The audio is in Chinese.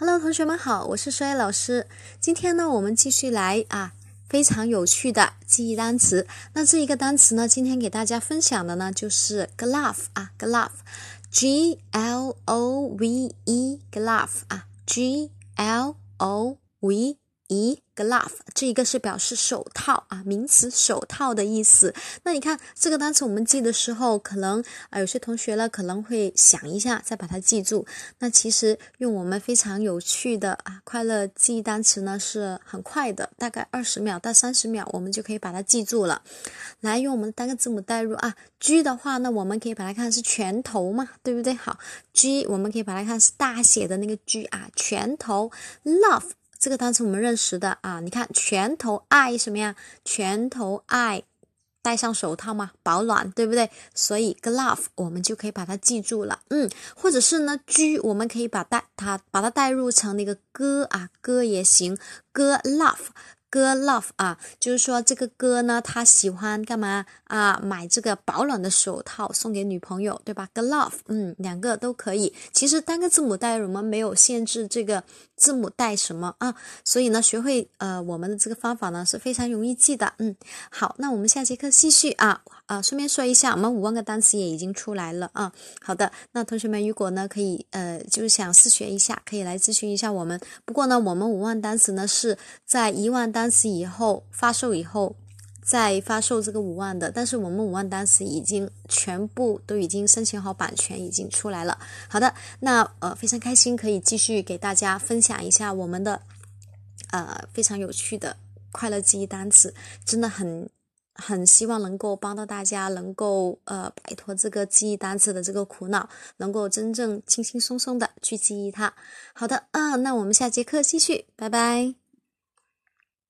Hello，同学们好，我是衰老师。今天呢，我们继续来啊，非常有趣的记忆单词。那这一个单词呢，今天给大家分享的呢，就是 glove 啊，glove，G L O V E，glove 啊，G L O V E。咦 glove 这一个是表示手套啊，名词手套的意思。那你看这个单词，我们记的时候，可能啊有些同学呢可能会想一下，再把它记住。那其实用我们非常有趣的啊快乐记忆单词呢是很快的，大概二十秒到三十秒，我们就可以把它记住了。来用我们单个字母代入啊，G 的话呢，我们可以把它看是拳头嘛，对不对？好，G 我们可以把它看是大写的那个 G 啊，拳头，Love。这个单词我们认识的啊，你看拳头爱什么呀？拳头爱戴上手套嘛，保暖，对不对？所以 glove 我们就可以把它记住了，嗯，或者是呢，G 我们可以把带它把它带入成那个歌啊，歌也行，歌 love。哥 love 啊，就是说这个哥呢，他喜欢干嘛啊？买这个保暖的手套送给女朋友，对吧？哥 love，嗯，两个都可以。其实单个字母带我们没有限制这个字母带什么啊，所以呢，学会呃我们的这个方法呢是非常容易记的。嗯，好，那我们下节课继续啊啊，顺便说一下，我们五万个单词也已经出来了啊。好的，那同学们如果呢可以呃就是想试学一下，可以来咨询一下我们。不过呢，我们五万单词呢是在一万单。单词以后发售以后再发售这个五万的，但是我们五万单词已经全部都已经申请好版权，已经出来了。好的，那呃非常开心可以继续给大家分享一下我们的呃非常有趣的快乐记忆单词，真的很很希望能够帮到大家，能够呃摆脱这个记忆单词的这个苦恼，能够真正轻轻松松的去记忆它。好的，啊，那我们下节课继续，拜拜。